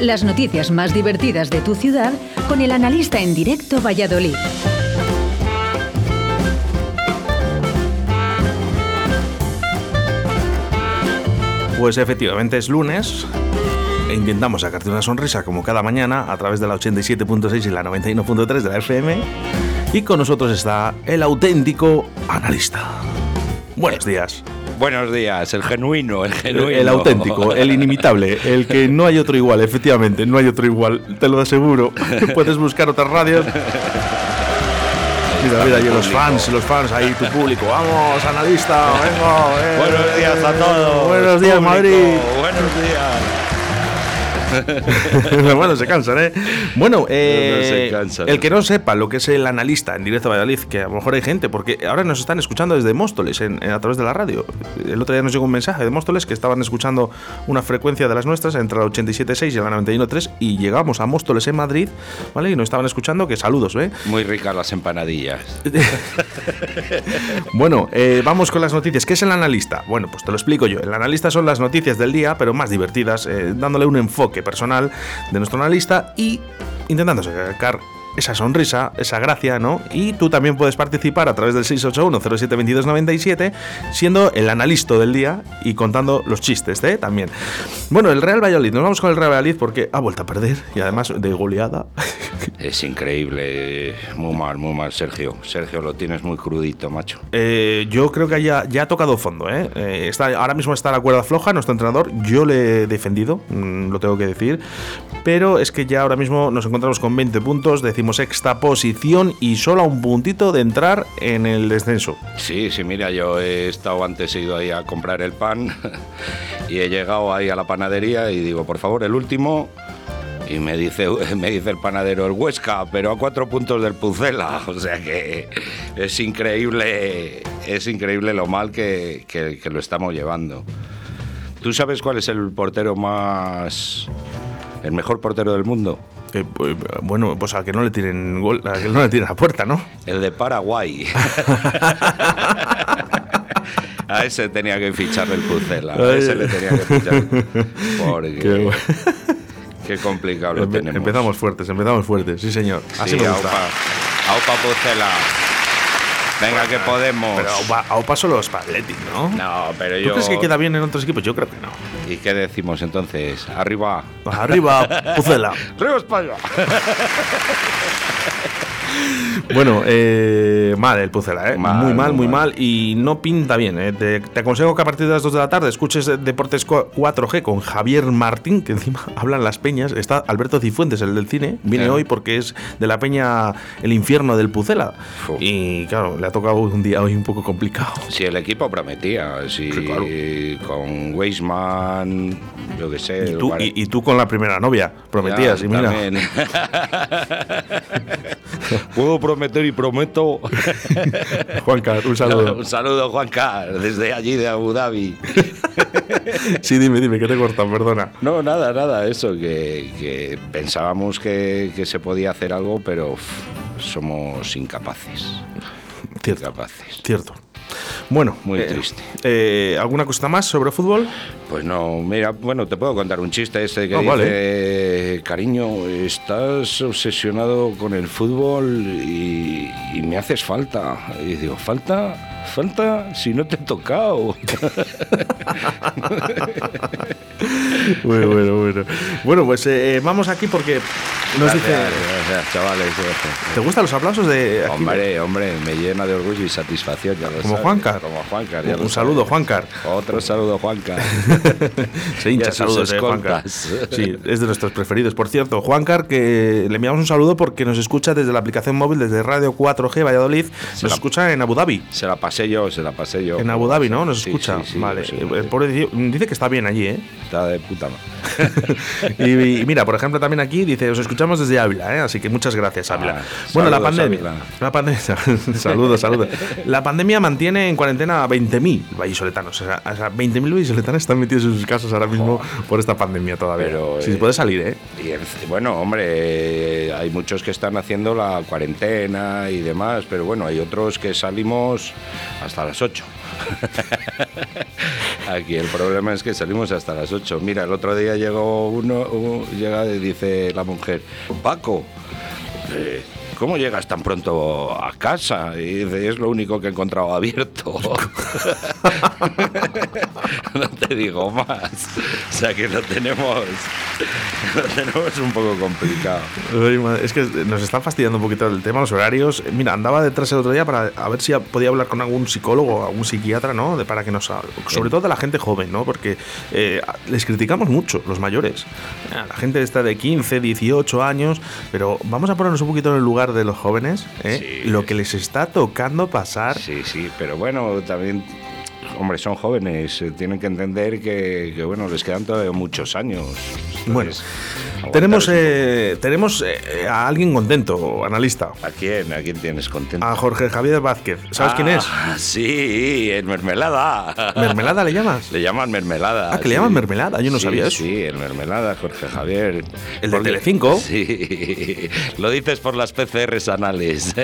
Las noticias más divertidas de tu ciudad con el analista en directo Valladolid. Pues efectivamente es lunes e intentamos sacarte una sonrisa como cada mañana a través de la 87.6 y la 91.3 de la FM. Y con nosotros está el auténtico analista. Buenos días. Buenos días, el genuino, el genuino. El auténtico, el inimitable, el que no hay otro igual, efectivamente, no hay otro igual, te lo aseguro. Puedes buscar otras radios. Mira, mira, y los fans, los fans, ahí tu público. Vamos, analista, vengo. eh, Buenos días a todos. Buenos días, público. Madrid. Buenos días. bueno, se cansan, ¿eh? Bueno, eh, No, no se cansan. el que no sepa lo que es el analista en directo a Valladolid, que a lo mejor hay gente, porque ahora nos están escuchando desde Móstoles en- en- a través de la radio. El otro día nos llegó un mensaje de Móstoles que estaban escuchando una frecuencia de las nuestras entre la 87.6 y la 91.3 y llegamos a Móstoles en Madrid, ¿vale? Y nos estaban escuchando, que saludos, ¿eh? Muy ricas las empanadillas. Bueno, eh, vamos con las noticias. ¿Qué es el analista? Bueno, pues te lo explico yo. El analista son las noticias del día, pero más divertidas, eh, dándole un enfoque personal de nuestro analista y intentando sacar esa sonrisa, esa gracia, ¿no? Y tú también puedes participar a través del 681-072297, siendo el analista del día y contando los chistes, ¿eh? También. Bueno, el Real Valladolid. Nos vamos con el Real Valladolid porque ha vuelto a perder y además de goleada. Es increíble. Muy mal, muy mal, Sergio. Sergio, lo tienes muy crudito, macho. Eh, yo creo que ya, ya ha tocado fondo. ¿eh? Eh, está, ahora mismo está la cuerda floja, nuestro entrenador. Yo le he defendido, mm, lo tengo que decir. Pero es que ya ahora mismo nos encontramos con 20 puntos, decimosexta posición y solo a un puntito de entrar en el descenso. Sí, sí, mira, yo he estado antes, he ido ahí a comprar el pan y he llegado ahí a la panadería y digo, por favor, el último. Y me dice, me dice el panadero, el Huesca, pero a cuatro puntos del Pucela. O sea que es increíble, es increíble lo mal que, que- que lo estamos llevando. ¿Tú sabes cuál es el portero más... el mejor portero del mundo? Eh, pues, bueno, pues a que no le tiren gol, a que no le tiren a puerta, ¿no? El de Paraguay. A ese tenía que ficharle el Pucela. A ese le tenía que fichar. Porque Qué bueno. qué complicado lo Empe- tenemos. empezamos fuertes, empezamos fuertes, sí señor. Así Sí, me gusta. aupa. Aupa Pucela. Venga, que podemos. Pero Aupa, solo para Athletic, ¿no? No, pero ¿Tú yo. crees que queda bien en otros equipos? Yo creo que no. ¿Y qué decimos entonces? Arriba. Arriba, Pucela. ¡Arriba España! Bueno, eh, mal el Pucela, ¿eh? Mal, muy mal, muy mal. mal. Y no pinta bien, ¿eh? Te, te aconsejo que a partir de las 2 de la tarde escuches Deportes 4G con Javier Martín, que encima hablan las peñas. Está Alberto Cifuentes, el del cine. Viene Eh. hoy porque es de la peña El Infierno del Pucela. Y claro, le ha tocado un día hoy un poco complicado. Si el equipo prometía, si Sí, claro. con Weisman, yo qué sé. Y tú, y, y tú con la primera novia, prometías, Ya, y mira. Puedo prometer y prometo. Juan Carlos, un saludo. Un saludo, Juan Carlos, desde allí de Abu Dhabi. Sí, dime, dime, que te cortan, perdona. No, nada, nada, eso, que, que pensábamos que, que se podía hacer algo, pero uf, somos incapaces. Cierto, Incapaces. cierto. Bueno, Muy eh, triste. eh, ¿Alguna cosa más sobre fútbol? Pues no, mira, bueno, te puedo contar un chiste este que Ah, dice, vale. cariño, estás obsesionado con el fútbol y, y me haces falta. Y digo, ¿falta? ¿Falta? Si no te he tocado. Bueno, bueno, bueno. Bueno, pues eh, vamos aquí porque nos dice... Gracias, gracias, chavales. ¿Te gustan los aplausos de aquí? Hombre, hombre, me llena de orgullo y satisfacción. Ya lo Como. Juancar. Como Juancar. ya Un saludo, Juancar. Otro saludo, Juancar. Se hincha saludos, eh, Juancar. Sí, es de nuestros preferidos. Por cierto, Juancar, que le enviamos un saludo porque nos escucha desde la aplicación móvil, desde Radio 4G Valladolid. Nos la- escucha en Abu Dhabi. Se la pasé yo, se la pasé yo. En Abu Dhabi, ¿no? Nos Sí, escucha. sí, sí, vale. El pobre dice que está bien allí, ¿eh? Está de puta madre. y, y mira, por ejemplo, también aquí dice, os escuchamos desde Ávila, ¿eh? así que muchas gracias, Ávila. Ah, bueno, la saludos, pandemia. Ávila. La pandemia. saludos, saludos. La pandemia mantiene en cuarentena a 20.000 vallisoletanos. O sea, o sea, 20.000 vallisoletanos están metidos en sus casas ahora mismo por esta pandemia todavía. Pero, si eh, se puede salir, ¿eh? Y en- bueno, hombre, hay muchos que están haciendo la cuarentena y demás, pero bueno, hay otros que salimos hasta las 8. Aquí el problema es que salimos hasta las 8. Mira, el otro día llegó uno, llega y dice la mujer, Paco, eh, ¿cómo llegas tan pronto a casa? Y es lo único que he encontrado abierto. no te digo más. O sea que lo tenemos, lo tenemos un poco complicado. Es que nos están fastidiando un poquito el tema, los horarios. Mira, andaba detrás el otro día para a ver si podía hablar con algún psicólogo, algún psiquiatra, ¿no? De, para que nos. Sobre todo de la gente joven, ¿no? Porque eh, les criticamos mucho, los mayores. A la gente está de 15, 18 años, pero vamos a ponernos un poquito en el lugar de los jóvenes, ¿eh? Sí. Lo que les está tocando pasar. Sí, sí, pero bueno, también, hombre, son jóvenes, eh, tienen que entender que, que, bueno, les quedan todavía muchos años. Bueno, Tenemos, eh, tenemos eh, a alguien contento, analista. ¿A quién? ¿A quién tienes contento? A Jorge Javier Vázquez. ¿Sabes quién es? Ah, Sí, el mermelada. ¿Mermelada le llamas? Le llaman mermelada. Ah, que le llaman mermelada, yo no Sí, sabía eso. Sí, el mermelada, Jorge Javier. ¿El de Porque- Telecinco? Sí, lo dices por las PCRs anales.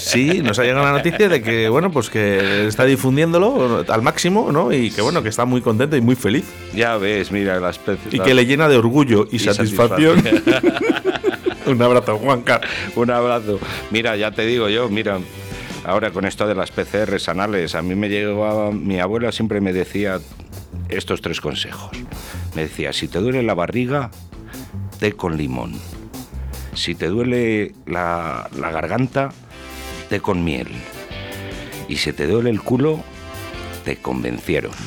Sí, nos ha llegado la noticia de que, bueno, pues que está difundiéndolo al máximo, ¿no? Y que, bueno, que está muy contento y muy feliz. ya ves, mira, las PCRs. Y que le llena de orgullo y, satisfacción. Un abrazo, Juanca. Un abrazo. Mira, ya te digo yo, mira, ahora con esto de las PCRs anales, a mí me llegaba, mi abuela siempre me decía estos tres consejos. Me decía, si te duele la barriga, té con limón. Si te duele la, la garganta, té con miel. Y si te duele el culo, te convencieron.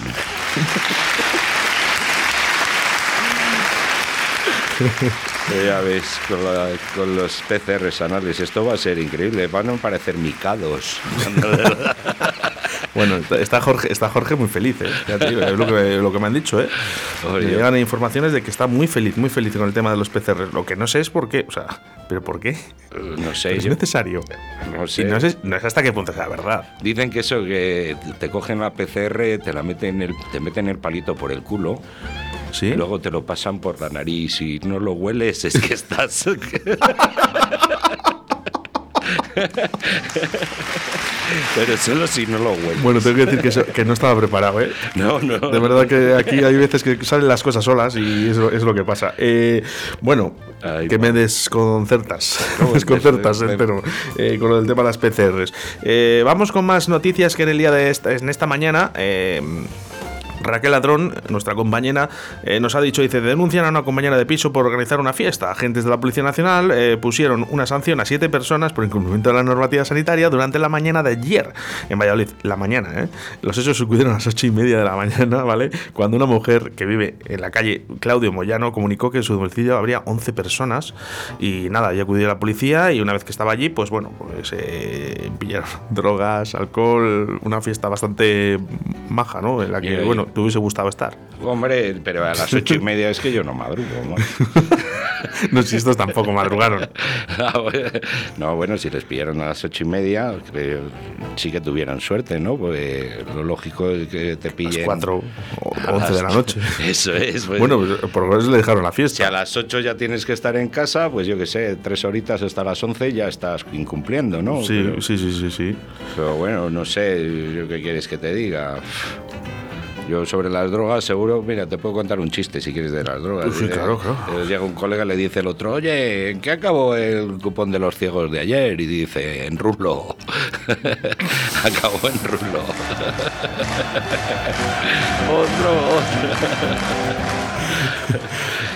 Ya ves, con, la- con los PCRs anales, esto va a ser increíble. Van a parecer micados. Bueno, está- Jorge, está Jorge muy feliz, ¿eh? Ya te digo, es lo que, lo que me han dicho, ¿eh? Me llegan informaciones de que está muy feliz, muy feliz con el tema de los PCR. Lo que no sé es por qué, o sea, ¿pero por qué? No sé, es yo- necesario. no Y sé. no sé, no sé hasta qué punto es la verdad. Dicen que eso, que te cogen la PCR, te la meten el, te meten el palito por el culo, ¿Sí? y luego te lo pasan por la nariz y no lo hueles, es que estás. Pero solo si no lo hueles. Bueno, tengo que decir que, eso- que no estaba preparado, ¿eh? No, no. De verdad que aquí hay veces que salen las cosas solas y eso es lo que pasa. Eh, bueno, Ay, que me desconcertas, No, desconcertas des- des- entero eh, con lo del tema de las PCRs. Eh, vamos con más noticias que en el día de esta, en esta mañana. eh, Raquel Ladrón, nuestra compañera, eh, nos ha dicho, dice, denuncian a una compañera de piso por organizar una fiesta. Agentes de la Policía Nacional eh, pusieron una sanción a siete personas por incumplimiento de la normativa sanitaria durante la mañana de ayer en Valladolid. La mañana, ¿eh? Los hechos ocurrieron a las ocho y media de la mañana, ¿vale? Cuando una mujer que vive en la calle Claudio Moyano comunicó que en su domicilio habría 11 personas y nada, ya acudió la policía y una vez que estaba allí, pues bueno, pues eh, pillaron drogas, alcohol, una fiesta bastante maja, ¿no? En la que, bueno, te hubiese gustado estar. Hombre, pero a las ocho y media es que yo no madrugo. ¿no? No, si estos tampoco madrugaron. Ah, no, bueno, si les pillaron a las ocho y media, creo, sí que tuvieran suerte, ¿no? Porque lo lógico es que te A las pillen. 4 o a 11 de la noche. Eso es. pues, Bueno, pues, por lo menos le dejaron la si a fiesta. las 8 ya tienes que estar en casa, pues yo qué sé, tres horitas hasta las 11 ya estás incumpliendo, ¿no? Sí, pero, sí, sí, sí, sí. pero bueno, no sé, qué quieres que te diga. Yo sobre las drogas, seguro, mira, te puedo contar un chiste si quieres de las drogas. Sí, Eh, claro, claro. eh, Llega un colega y le dice el otro, oye, ¿en qué acabó el cupón de los ciegos de ayer? Y dice, en rulo. acabó en rulo. otro, Eh,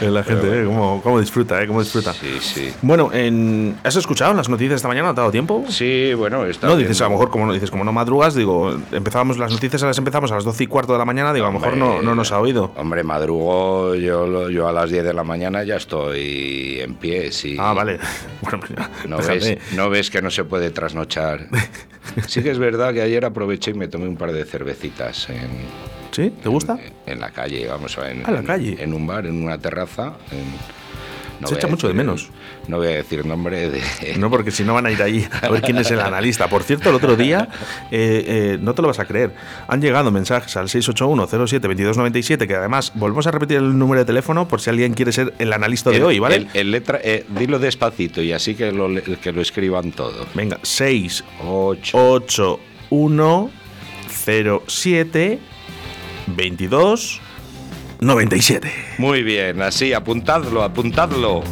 La gente, ¿eh? ¿Cómo, cómo disfruta, ¿eh? ¿Cómo disfruta? Sí, sí. Bueno, en... ¿has escuchado las noticias esta mañana? ¿No te ha dado tiempo? Sí, bueno, está No, bien. dices, a lo mejor, como no, dices, como no madrugas, digo, empezábamos las noticias, las empezamos a las 12 y cuarto de la mañana, digo, a lo mejor no, no nos ha oído. Hombre, madrugo, yo, yo a las 10 de la mañana ya estoy en pie, sí. Ah, vale. Bueno, pues No ves, no ves que no se puede trasnochar. Sí que es verdad que ayer aproveché y me tomé un par de cervecitas en, ¿Sí? ¿Te gusta? en la calle, vamos a en, Ah, la en- calle. En un bar, en una terraza. en- no Se echa mucho de menos. No voy a decir nombre de... No, porque si no van a ir ahí a ver quién es el analista. Por cierto, el otro día, eh, eh, no te lo vas a creer, han llegado mensajes al 681-07-2297, que además volvemos a repetir el número de teléfono por si alguien quiere ser el analista de El- hoy, ¿vale? el- el letra, eh, dilo despacito y así que lo, que lo escriban todo. Venga, 6, 8, 8, 1, 07 22 97. Muy bien, así, apuntadlo, apuntadlo.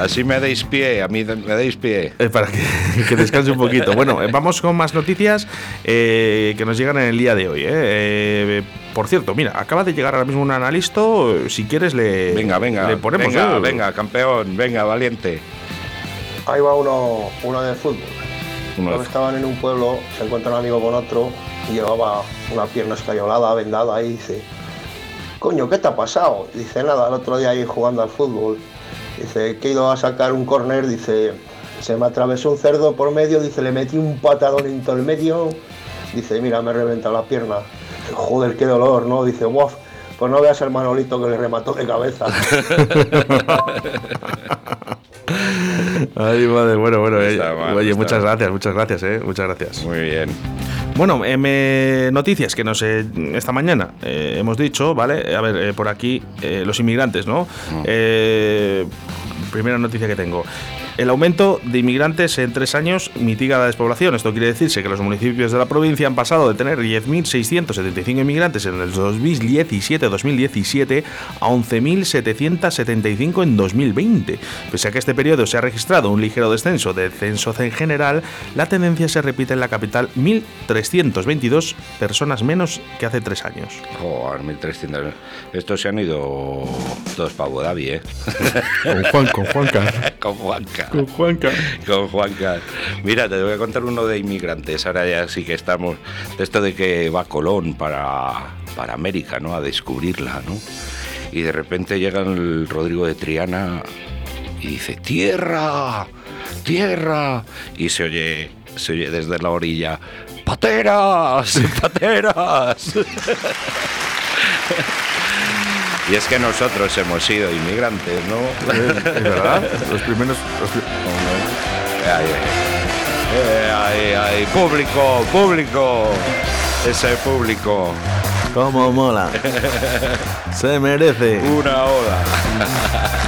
Así me deis pie, a mí me deis pie. Eh, para que, que descanse un poquito. Bueno, eh, vamos con más noticias eh, que nos llegan en el día de hoy. eh. Eh, por cierto, mira, acaba de llegar ahora mismo un analista. Si quieres, le, Venga, venga, le ponemos. venga, eh. venga, campeón, venga, valiente. Ahí va uno, uno de fútbol. Uno de Cuando estaban en un pueblo, se encuentra un amigo con otro llevaba una pierna escayolada, vendada y dice, coño, ¿qué te ha pasado? Dice, nada, el otro día ahí jugando al fútbol. Dice, que he ido a sacar un córner, dice, se me atravesó un cerdo por medio, dice, le metí un patadón en todo el medio. Dice, mira, me he reventado la pierna. Dice, Joder, qué dolor, ¿no? Dice, guau, pues no veas al Manolito que le remató de cabeza. Ay, madre, bueno, bueno. eh, oye, muchas gracias, muchas gracias, eh. Muchas gracias. Muy bien. Bueno, eh, noticias que nos eh, esta mañana eh, hemos dicho, ¿vale? A ver, eh, por aquí, eh, los inmigrantes, ¿no? Eh, primera noticia que tengo. El aumento de inmigrantes en tres años mitiga la despoblación. Esto quiere decirse que los municipios de la provincia han pasado de tener 10.675 inmigrantes en el 2017-2017 a 11.775 en 2020. Pese a que este periodo se ha registrado un ligero descenso de censo en general, la tendencia se repite en la capital 1.322 personas menos que hace tres años. Joder, 1300. Estos se han ido todos para Abu Dhabi, ¿eh? Con Juan, con Juanca. Con Juanca. Con Juanca. Con Juanca. Mira, te voy a contar uno de inmigrantes. Ahora ya sí que estamos. De esto de que va Colón para, para América, ¿no? A descubrirla, ¿no? Y de repente llega el Rodrigo de Triana y dice: ¡Tierra! ¡Tierra! Y se oye, se oye desde la orilla: ¡Pateras! ¡Pateras! Y es que nosotros hemos sido inmigrantes, ¿no? Es verdad. Los primeros. los pri- Ay, ay, ay, ay, público, público, ese público, ¿Cómo mola? Se merece. una hora.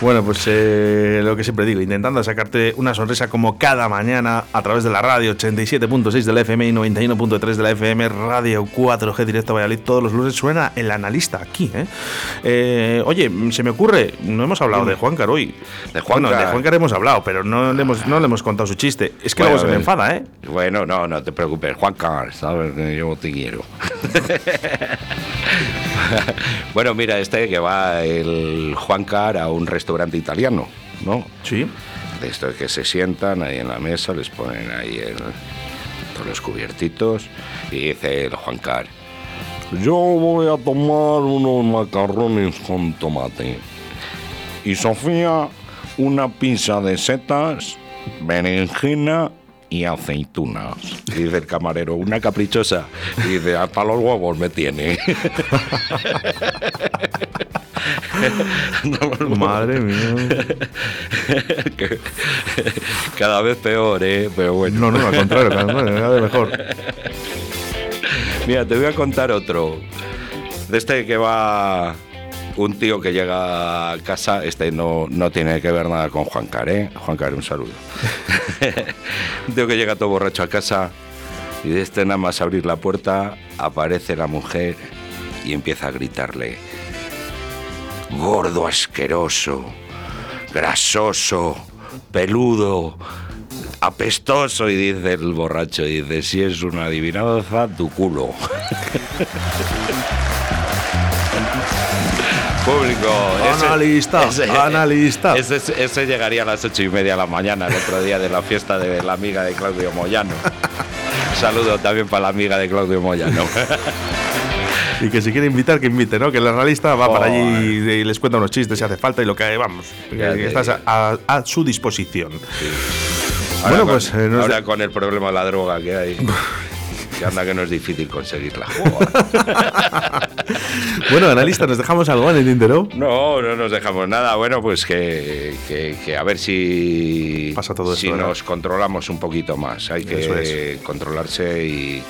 Bueno, pues eh, lo que siempre digo, intentando sacarte una sonrisa como cada mañana a través de la radio 87.6 de la FM y 91.3 de la FM, Radio 4G Directo Valladolid, todos los lunes suena el analista aquí. ¿eh? Eh, oye, se me ocurre, no hemos hablado de Juancar hoy. De Juancar. Bueno, de Juancar hemos hablado, pero no le hemos, no le hemos contado su chiste. Es que Bueno, luego se me eh, enfada, ¿eh? Bueno, no, no te preocupes, Juan Carlos, sabes que yo te quiero. bueno, mira, este que va el Juan Car a un restaurante italiano, ¿no? Sí. De esto que se sientan ahí en la mesa, les ponen ahí el- todos los cubiertitos y dice el Juan Car, yo voy a tomar unos macarrones con tomate. Y Sofía, una pizza de setas, berenjena y aceitunas. Y dice el camarero, una caprichosa. Y dice, hasta los huevos me tiene. Madre mía. Cada vez peor, ¿eh? Pero bueno. No, no, al contrario, cada vez mejor. Mira, te voy a contar otro. De este que va un tío que llega a casa, este no, no tiene que ver nada con Juan Car, ¿eh? Juan Car, un saludo. un tío que llega todo borracho a casa y de este nada más abrir la puerta aparece la mujer y empieza a gritarle. Gordo asqueroso, grasoso, peludo, apestoso. Y dice el borracho, y dice, si es una adivinanza, tu culo. Público. Analista, analista. Ese, ese llegaría a las ocho y media de la mañana, el otro día de la fiesta de la amiga de Claudio Moyano. Saludo también para la amiga de Claudio Moyano. Y que si quiere invitar, que invite, ¿no? Que el analista va para allí y, y les cuenta unos chistes si hace falta y lo que vamos. Que estás a, a- su disposición. Ahora Bueno, con- pues, eh, nos- ahora con el problema de la droga que hay. Que anda que no es difícil conseguirla. Bueno, analista, ¿nos dejamos algo en el tintero? No, no nos dejamos nada. Bueno, pues que, que- que a ver si, Pasa todo si esto, ¿verdad? nos controlamos un poquito más. Hay que controlarse y,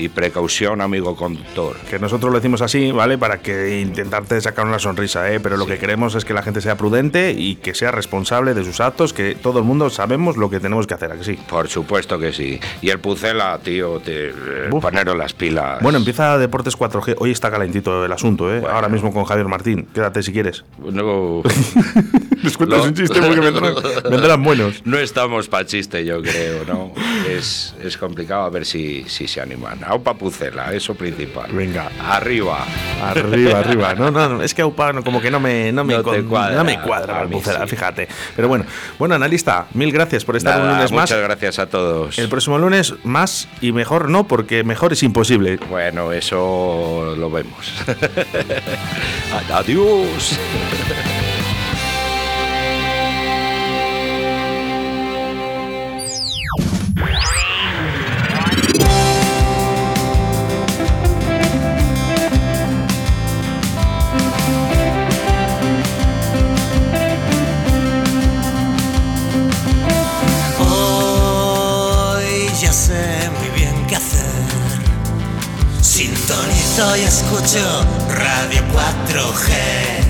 y precaución, amigo conductor. Que nosotros lo decimos así, ¿vale? Para que intentarte sacar una sonrisa, ¿eh? Pero lo que queremos es que la gente sea prudente y que sea responsable de sus actos, que todo el mundo sabemos lo que tenemos que hacer, ¿a que sí? Por supuesto que sí. Y el Pucela, tío, te, eh, poneros las pilas. Bueno, empieza Deportes 4G. Hoy está calentito el asunto, ¿eh? Bueno. Ahora mismo con Javier Martín. Quédate si quieres. No, Les cuentas un chiste porque vendrán, vendrán buenos. no estamos para chiste, yo creo, ¿no? Es, es complicado a ver si, si se animan. Aupa Pucela, eso principal. Venga. Arriba. Arriba, arriba. No, no, no, es que Aupa no, como que no me, no me, No te con- cuadra. no me cuadra Pucela, sí. fíjate. Pero bueno, bueno, analista, mil gracias por estar un Nada, lunes más. muchas gracias a todos. El próximo lunes más y mejor no, porque mejor es imposible. Bueno, eso lo vemos. Adiós. Sintonizo y escucho Radio 4G.